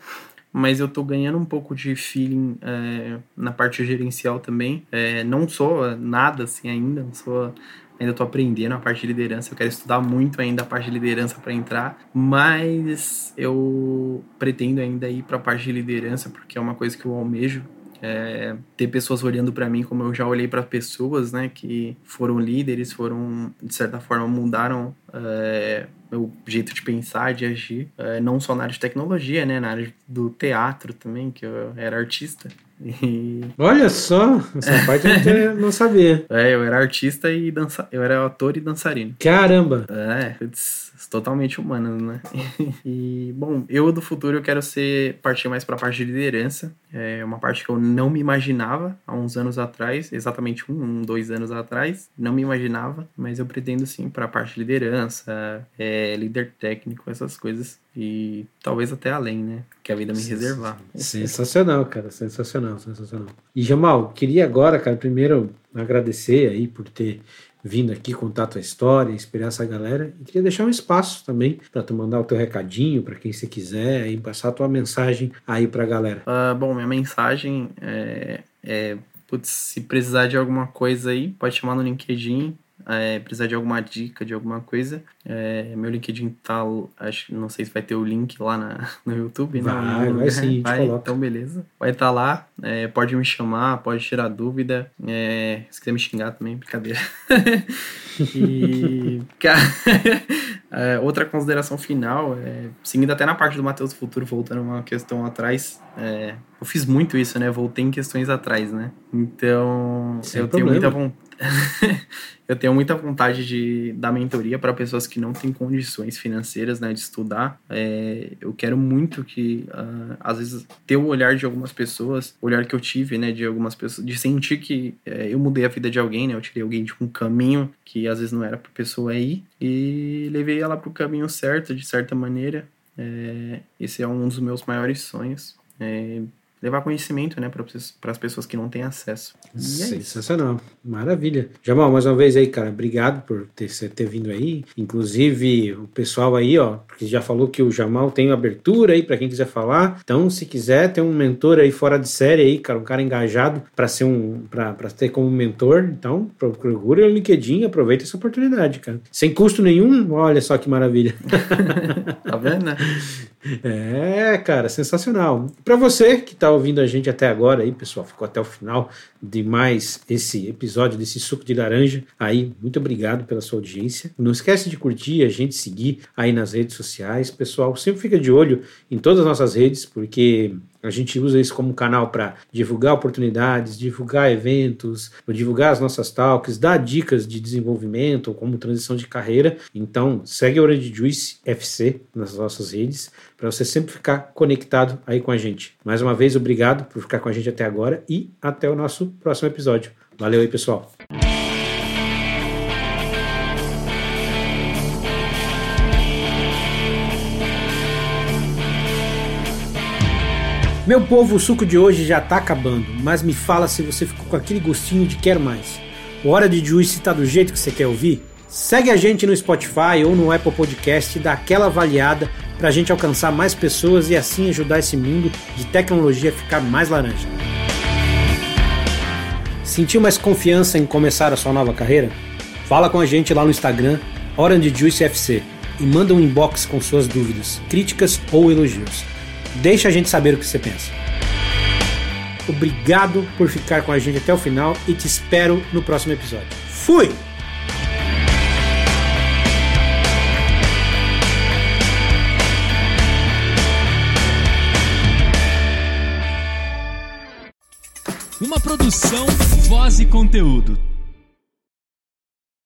[SPEAKER 2] mas eu tô ganhando um pouco de feeling é, na parte gerencial também. É, não sou nada assim ainda, não sou ainda estou aprendendo a parte de liderança, eu quero estudar muito ainda a parte de liderança para entrar, mas eu pretendo ainda ir para a parte de liderança porque é uma coisa que eu almejo. É, ter pessoas olhando para mim como eu já olhei para pessoas, né, que foram líderes, foram de certa forma mudaram é, meu jeito de pensar, de agir, é, não só na área de tecnologia, né, na área do teatro também, que eu era artista.
[SPEAKER 1] E... Olha só, essa parte eu não sabia.
[SPEAKER 2] É, eu era artista e dança... eu era ator e dançarino.
[SPEAKER 1] Caramba!
[SPEAKER 2] É, totalmente humano, né? e, bom, eu do futuro eu quero ser partir mais para a parte de liderança. É uma parte que eu não me imaginava há uns anos atrás, exatamente um, um dois anos atrás. Não me imaginava, mas eu pretendo sim para a parte de liderança, é, líder técnico, essas coisas. E talvez até além, né? Que a vida me reservar.
[SPEAKER 1] Sensacional, cara. Sensacional, sensacional. E Jamal, queria agora, cara, primeiro agradecer aí por ter vindo aqui contar a tua história, inspirar essa galera. E queria deixar um espaço também para tu mandar o teu recadinho para quem você quiser e passar a tua mensagem aí para a galera.
[SPEAKER 2] Uh, bom, minha mensagem é, é putz, se precisar de alguma coisa aí, pode chamar no LinkedIn é, precisar de alguma dica, de alguma coisa, é, meu LinkedIn tá, acho, não sei se vai ter o link lá na, no YouTube,
[SPEAKER 1] vai, né? Vai, vai sim,
[SPEAKER 2] vai, então beleza. Vai estar tá lá, é, pode me chamar, pode tirar dúvida, é, se quiser me xingar também, brincadeira. e, cara, é, outra consideração final, é, seguindo até na parte do Matheus Futuro, voltando uma questão atrás, eu fiz muito isso, né? Voltei em questões atrás, né? Então, Sem eu problema. tenho muita vontade eu tenho muita vontade de dar mentoria para pessoas que não têm condições financeiras né, de estudar. É, eu quero muito que, uh, às vezes, ter o olhar de algumas pessoas, o olhar que eu tive né, de algumas pessoas, de sentir que é, eu mudei a vida de alguém, né, eu tirei alguém de um caminho que às vezes não era para a pessoa ir e levei ela para o caminho certo, de certa maneira. É, esse é um dos meus maiores sonhos. É, levar conhecimento, né, para as pessoas que não têm acesso.
[SPEAKER 1] É Sensacional, maravilha. Jamal, mais uma vez aí, cara, obrigado por ter, ter vindo aí. Inclusive, o pessoal aí, ó, que já falou que o Jamal tem abertura aí para quem quiser falar. Então, se quiser ter um mentor aí fora de série aí, cara, um cara engajado para ser um, para ter como mentor, então procure o LinkedIn, aproveita essa oportunidade, cara. Sem custo nenhum, olha só que maravilha.
[SPEAKER 2] tá vendo, né?
[SPEAKER 1] É, cara, sensacional. Para você que está ouvindo a gente até agora aí, pessoal, ficou até o final de mais esse episódio desse suco de laranja. Aí, muito obrigado pela sua audiência. Não esquece de curtir, a gente seguir aí nas redes sociais, pessoal. Sempre fica de olho em todas as nossas redes, porque a gente usa isso como canal para divulgar oportunidades, divulgar eventos, divulgar as nossas talks, dar dicas de desenvolvimento, como transição de carreira. Então, segue a Orange Juice FC nas nossas redes para você sempre ficar conectado aí com a gente. Mais uma vez, obrigado por ficar com a gente até agora e até o nosso próximo episódio. Valeu aí, pessoal. Meu povo, o suco de hoje já tá acabando, mas me fala se você ficou com aquele gostinho de quer mais. O Hora de Juice tá do jeito que você quer ouvir? Segue a gente no Spotify ou no Apple Podcast e dá aquela avaliada pra gente alcançar mais pessoas e assim ajudar esse mundo de tecnologia a ficar mais laranja. Sentiu mais confiança em começar a sua nova carreira? Fala com a gente lá no Instagram, Orange Juice FC, e manda um inbox com suas dúvidas, críticas ou elogios. Deixa a gente saber o que você pensa. Obrigado por ficar com a gente até o final e te espero no próximo episódio. Fui!
[SPEAKER 3] Uma produção, voz e conteúdo.